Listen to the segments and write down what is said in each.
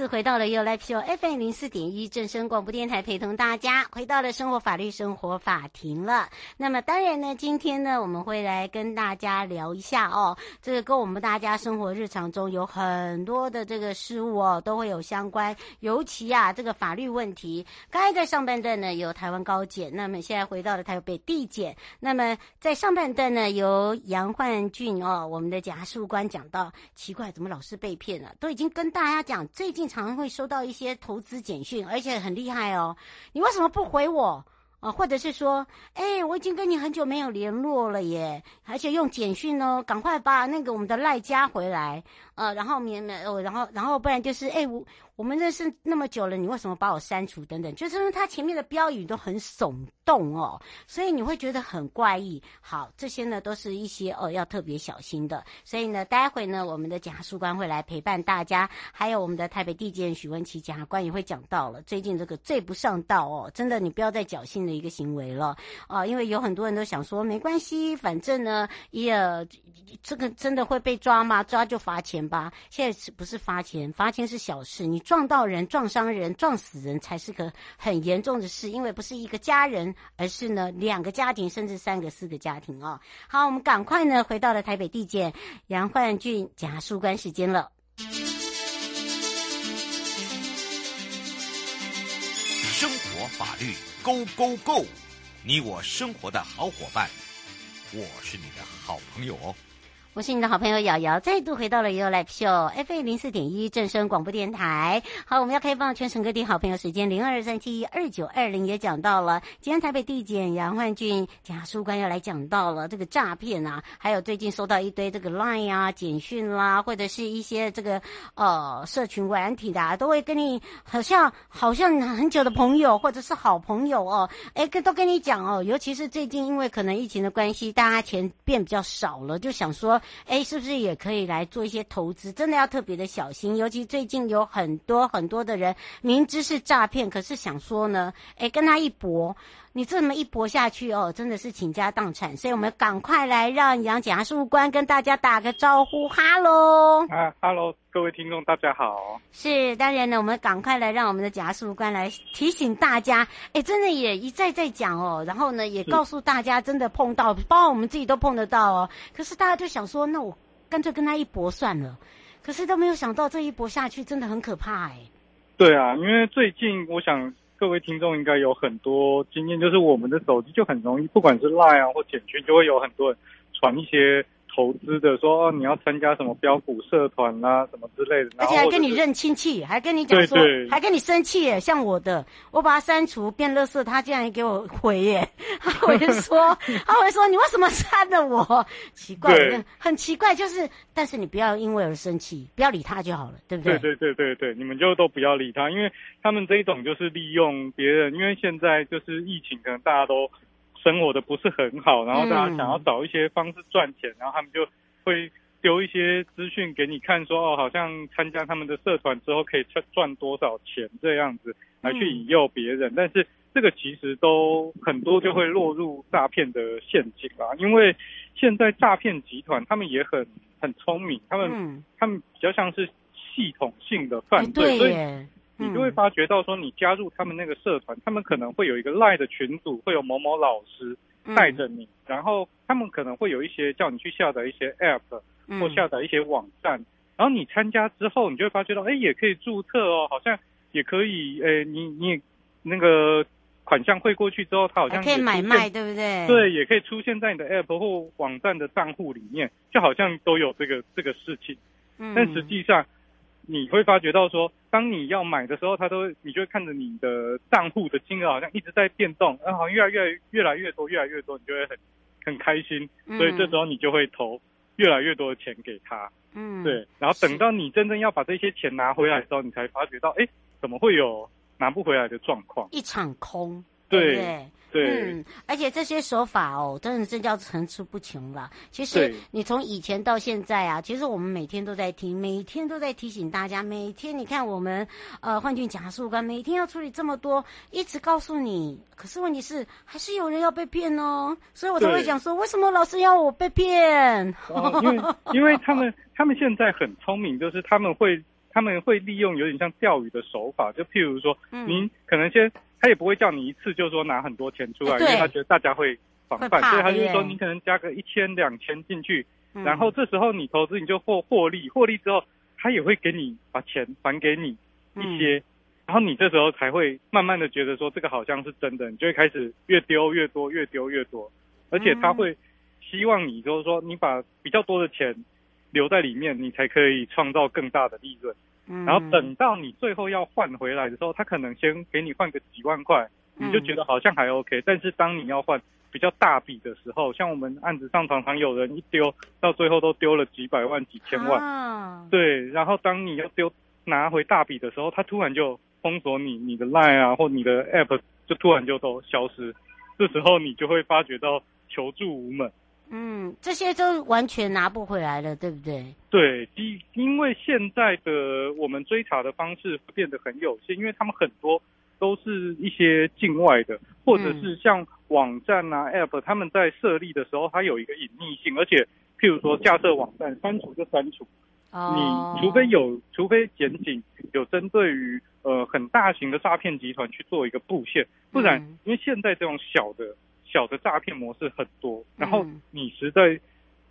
次回到了 You Live Show FM 零四点一正声广播电台，陪同大家回到了生活法律生活法庭了。那么当然呢，今天呢，我们会来跟大家聊一下哦，这个跟我们大家生活日常中有很多的这个事物哦，都会有相关。尤其啊，这个法律问题，刚才在上半段呢有台湾高检，那么现在回到了台北地检。那么在上半段呢，由杨焕俊哦，我们的检察官讲到，奇怪，怎么老是被骗了？都已经跟大家讲最近。常会收到一些投资简讯，而且很厉害哦。你为什么不回我啊？或者是说，哎，我已经跟你很久没有联络了耶，而且用简讯哦，赶快把那个我们的赖加回来，呃，然后免免哦，然后然后不然就是，哎，我。我们认识那么久了，你为什么把我删除？等等，就是因为他前面的标语都很耸动哦，所以你会觉得很怪异。好，这些呢都是一些哦要特别小心的。所以呢，待会呢，我们的检察官会来陪伴大家，还有我们的台北地检许文琪检察官也会讲到了。最近这个罪不上道哦，真的你不要再侥幸的一个行为了啊，因为有很多人都想说没关系，反正呢也这个真的会被抓吗？抓就罚钱吧。现在是不是罚钱？罚钱是小事，你。撞到人、撞伤人、撞死人才是个很严重的事，因为不是一个家人，而是呢两个家庭，甚至三个、四个家庭哦。好，我们赶快呢回到了台北地检杨焕俊检察官时间了。生活法律 Go Go Go，你我生活的好伙伴，我是你的好朋友哦。我是你的好朋友瑶瑶，再度回到了 You Live Show FM 零四点一正声广播电台。好，我们要开放全省各地好朋友时间零二三七二九二零也讲到了。今天台北地检杨焕俊检察官要来讲到了这个诈骗啊，还有最近收到一堆这个 Line 啊简讯啦，或者是一些这个呃社群软体的，啊，都会跟你好像好像很久的朋友或者是好朋友哦，哎，跟都跟你讲哦，尤其是最近因为可能疫情的关系，大家钱变比较少了，就想说。哎，是不是也可以来做一些投资？真的要特别的小心，尤其最近有很多很多的人明知是诈骗，可是想说呢，哎，跟他一搏，你这么一搏下去哦，真的是倾家荡产。所以我们赶快来让杨检察事务官跟大家打个招呼，哈喽！啊，哈喽，各位听众大家好。是，当然呢，我们赶快来让我们的检察事务官来提醒大家，哎，真的也一再再讲哦，然后呢，也告诉大家，真的碰到，包括我们自己都碰得到哦。可是大家就想说，那我干脆跟他一搏算了，可是都没有想到这一搏下去真的很可怕哎。对啊，因为最近我想各位听众应该有很多经验，就是我们的手机就很容易，不管是 Line 啊或简讯，就会有很多人传一些。投资的说、哦、你要参加什么标股社团啦、啊，什么之类的，而且还跟你认亲戚，还跟你讲说，对对还跟你生气耶。像我的，我把他删除变垃圾，他竟然给我回耶，他会说，他会说你为什么删了我？奇怪，很奇怪，就是，但是你不要因为而生气，不要理他就好了，对不对？对对对对对，你们就都不要理他，因为他们这一种就是利用别人，因为现在就是疫情，可能大家都。生活的不是很好，然后大家想要找一些方式赚钱，嗯、然后他们就会丢一些资讯给你看说，说哦，好像参加他们的社团之后可以赚赚多少钱这样子来去引诱别人，嗯、但是这个其实都很多就会落入诈骗的陷阱啦，因为现在诈骗集团他们也很很聪明，他们、嗯、他们比较像是系统性的犯罪，所以。你就会发觉到说，你加入他们那个社团，他们可能会有一个赖的群组，会有某某老师带着你，然后他们可能会有一些叫你去下载一些 App 或下载一些网站，然后你参加之后，你就会发觉到，哎，也可以注册哦，好像也可以，哎，你你那个款项汇过去之后，它好像可以买卖，对不对？对，也可以出现在你的 App 或网站的账户里面，就好像都有这个这个事情，但实际上。你会发觉到说，当你要买的时候，他都你就会看着你的账户的金额好像一直在变动，然后越来越越来越多，越来越多，你就会很很开心，所以这时候你就会投，嗯、越来越多的钱给他。嗯，对。然后等到你真正要把这些钱拿回来的时候，你才发觉到，哎，怎么会有拿不回来的状况？一场空，对对？嗯，而且这些手法哦，真的是叫层出不穷了。其实你从以前到现在啊，其实我们每天都在听，每天都在提醒大家，每天你看我们呃幻境假树根，每天要处理这么多，一直告诉你。可是问题是，还是有人要被骗哦，所以我才会讲说，为什么老师要我被骗？哦，因为因为他们他们现在很聪明，就是他们会他们会利用有点像钓鱼的手法，就譬如说，嗯，您可能先。他也不会叫你一次就说拿很多钱出来，因为他觉得大家会防范，所以他就说你可能加个一千两千进去，然后这时候你投资你就获获利，获利之后他也会给你把钱还给你一些，然后你这时候才会慢慢的觉得说这个好像是真的，你就会开始越丢越多，越丢越多，而且他会希望你就是说你把比较多的钱留在里面，你才可以创造更大的利润。然后等到你最后要换回来的时候，他可能先给你换个几万块，你就觉得好像还 OK。但是当你要换比较大笔的时候，像我们案子上常常有人一丢到最后都丢了几百万、几千万。啊对，然后当你要丢拿回大笔的时候，他突然就封锁你，你的 Line 啊或你的 App 就突然就都消失。这时候你就会发觉到求助无门。嗯，这些都完全拿不回来了，对不对？对，因因为现在的我们追查的方式变得很有限，因为他们很多都是一些境外的，或者是像网站啊、嗯、App，他们在设立的时候，它有一个隐匿性，而且譬如说架设网站，删除就删除，哦、你除非有，除非检警有针对于呃很大型的诈骗集团去做一个布线，不然，嗯、因为现在这种小的。小的诈骗模式很多，然后你实在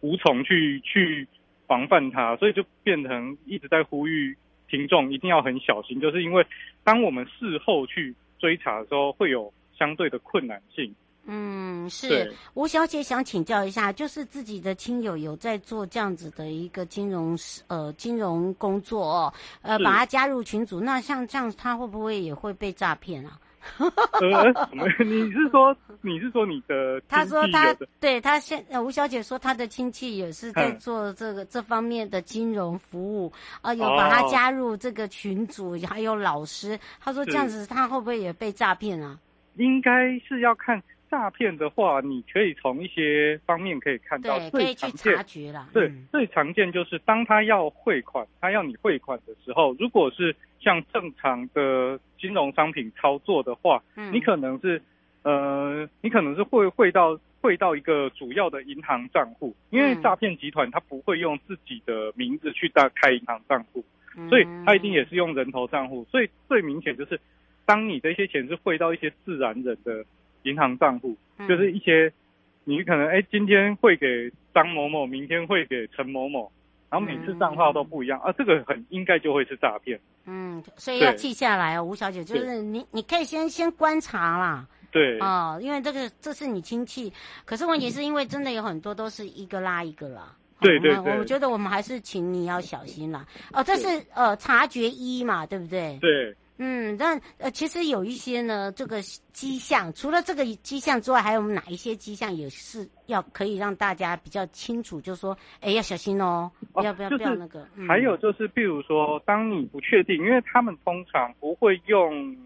无从去去防范它，所以就变成一直在呼吁听众一定要很小心，就是因为当我们事后去追查的时候，会有相对的困难性。嗯，是吴小姐想请教一下，就是自己的亲友有在做这样子的一个金融呃金融工作哦，呃，把他加入群组，那像这样他会不会也会被诈骗啊？呃，什么？你是说你是说你的？他说他对他现呃吴小姐说她的亲戚也是在做这个这方面的金融服务啊，有把他加入这个群组，还有老师。他说这样子他会不会也被诈骗啊？应该是要看。诈骗的话，你可以从一些方面可以看到，对，可以去察觉了。对，最常见就是当他要汇款，他要你汇款的时候，如果是像正常的金融商品操作的话，嗯，你可能是，呃，你可能是会汇到汇到一个主要的银行账户，因为诈骗集团他不会用自己的名字去大开银行账户，所以他一定也是用人头账户，所以最明显就是，当你这些钱是汇到一些自然人的。银行账户就是一些，你可能哎，今天汇给张某某，明天汇给陈某某，然后每次账号都不一样，啊，这个很应该就会是诈骗。嗯，所以要记下来哦，吴小姐，就是你你可以先先观察啦。对。哦，因为这个这是你亲戚，可是问题是因为真的有很多都是一个拉一个啦。对对对。我们觉得我们还是请你要小心啦。哦，这是呃察觉一嘛，对不对？对。嗯，但呃，其实有一些呢，这个迹象，除了这个迹象之外，还有哪一些迹象也是要可以让大家比较清楚，就是说，哎，要小心哦，哦要不要、就是、不要那个？嗯、还有就是，比如说，当你不确定，因为他们通常不会用，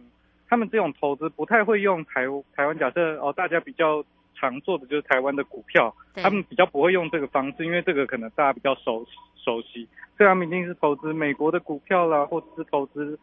他们这种投资不太会用台台湾。假设哦，大家比较常做的就是台湾的股票，他们比较不会用这个方式，因为这个可能大家比较熟熟悉，所以他们一定是投资美国的股票啦，或者是投资。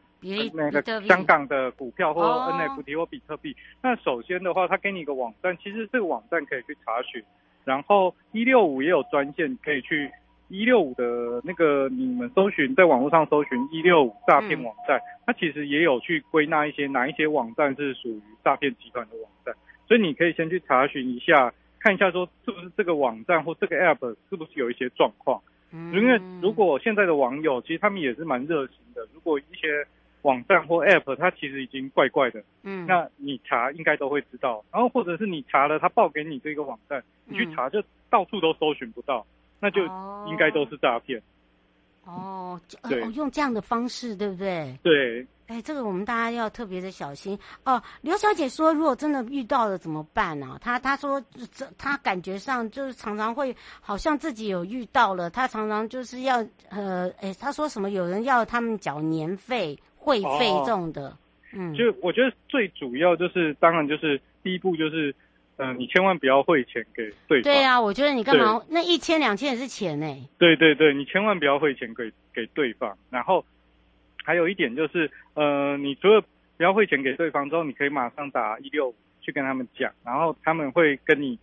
那个香港的股票或 NFT 或比特币，那首先的话，他给你一个网站，其实这个网站可以去查询，然后一六五也有专线可以去一六五的那个你们搜寻，在网络上搜寻一六五诈骗网站，它其实也有去归纳一些哪一些网站是属于诈骗集团的网站，所以你可以先去查询一下，看一下说是不是这个网站或这个 app 是不是有一些状况，嗯因为如果现在的网友其实他们也是蛮热心的，如果一些。网站或 App，它其实已经怪怪的。嗯，那你查应该都会知道。然后或者是你查了，他报给你这个网站，你去查就到处都搜寻不到，那就应该都是诈骗。哦，对，用这样的方式，对不对？对，哎，这个我们大家要特别的小心哦。刘小姐说，如果真的遇到了怎么办呢、啊？她她说，这她感觉上就是常常会好像自己有遇到了，她常常就是要呃，哎，她说什么有人要他们缴年费、会费这种的。哦、嗯，就我觉得最主要就是，当然就是第一步就是，嗯、呃，你千万不要汇钱给对方。对啊，我觉得你干嘛？那一千两千也是钱呢。对对对，你千万不要汇钱给给对方，然后。还有一点就是，呃，你除了不要汇钱给对方之后，你可以马上打一六五去跟他们讲，然后他们会跟你，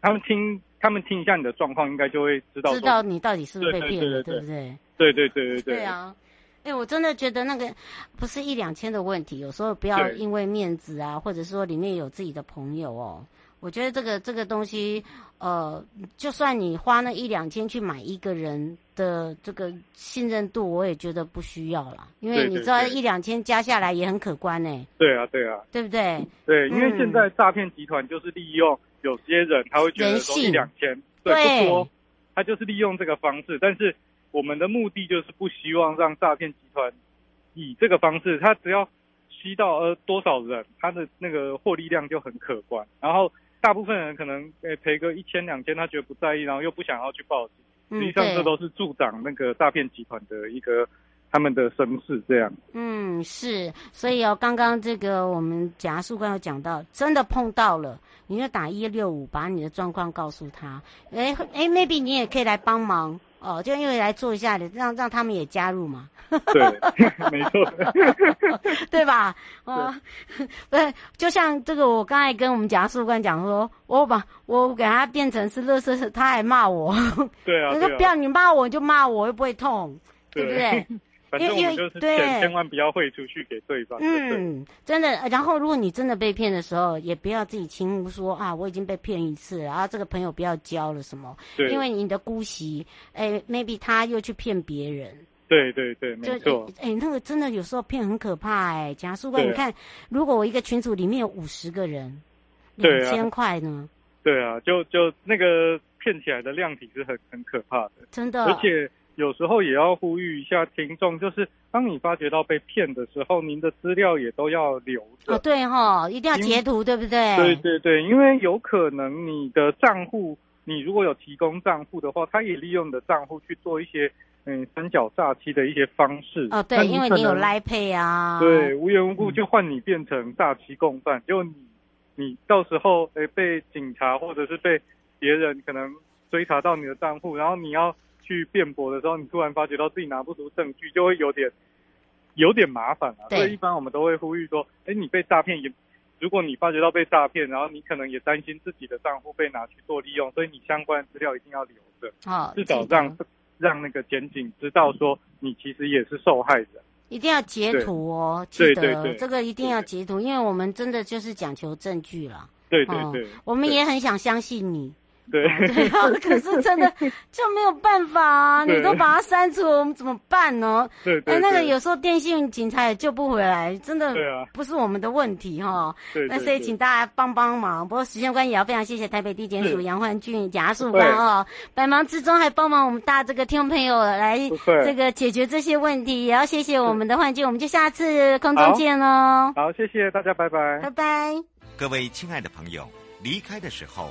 他们听，他们听一下你的状况，应该就会知道知道你到底是不是被骗了，对不对？对对对对对。对啊，哎，我真的觉得那个不是一两千的问题，有时候不要因为面子啊，或者说里面有自己的朋友哦。我觉得这个这个东西，呃，就算你花那一两千去买一个人的这个信任度，我也觉得不需要了，因为你知道一两千加下来也很可观呢。对啊，对啊，对不对？对，因为现在诈骗集团就是利用有些人他会觉得说一两千，对，不多，他就是利用这个方式。但是我们的目的就是不希望让诈骗集团以这个方式，他只要吸到呃多少人，他的那个获利量就很可观，然后。大部分人可能诶赔个一千两千，他觉得不在意，然后又不想要去报警。实际上，这都是助长那个诈骗集团的一个他们的声势，这样。嗯，是。所以哦，刚刚这个我们检察事官有讲到，真的碰到了，你就打一六五，把你的状况告诉他。诶诶，maybe 你也可以来帮忙。哦，就因为来做一下的，让让他们也加入嘛。对，没错，对吧？哦，不是，就像这个，我刚才跟我们检察官讲说，我把我给他变成是乐色，他还骂我。对啊。他说不要你骂我，就骂我，又不会痛，对不对？反正我们就是钱千万不要汇出去给对方。嗯，真的。然后，如果你真的被骗的时候，也不要自己轻忽说啊，我已经被骗一次然啊，这个朋友不要交了什么。对。因为你的姑息，哎，maybe 他又去骗别人。对对对，没错。哎，那个真的有时候骗很可怕哎。假如说你看，如果我一个群组里面有五十个人，两千块呢？对啊，就就那个骗起来的量体是很很可怕的，真的。而且。有时候也要呼吁一下听众，就是当你发觉到被骗的时候，您的资料也都要留着。哦，对哈、哦，一定要截图，对不对？对对对，因为有可能你的账户，你如果有提供账户的话，他也利用你的账户去做一些嗯三角诈欺的一些方式。哦，对，因为你有 Line Pay 啊。对，无缘无故就换你变成诈欺共犯，嗯、就你你到时候诶被警察或者是被别人可能追查到你的账户，然后你要。去辩驳的时候，你突然发觉到自己拿不出证据，就会有点有点麻烦啊。所以一般我们都会呼吁说，哎，你被诈骗也，如果你发觉到被诈骗，然后你可能也担心自己的账户被拿去做利用，所以你相关资料一定要留着，哦，至少让让那个检警知道说你其实也是受害者。一定要截图哦，记得对对对，这个一定要截图，因为我们真的就是讲求证据了。对对对，哦，我们也很想相信你。对，对啊，可是真的 就没有办法啊！你都把它删除了，我们怎么办呢？对，对，对，哎，那个有时候电信警察也救不回来，真的不是我们的问题哈。对，那所以请大家帮帮忙。不过时间关系，也要非常谢谢台北地检署杨焕俊检察事官哦，百忙之中还帮忙我们大这个听众朋友来这个解决这些问题，也要谢谢我们的焕俊，我们就下次空中见喽。好，谢谢大家，拜拜，拜拜。各位亲爱的朋友，离开的时候。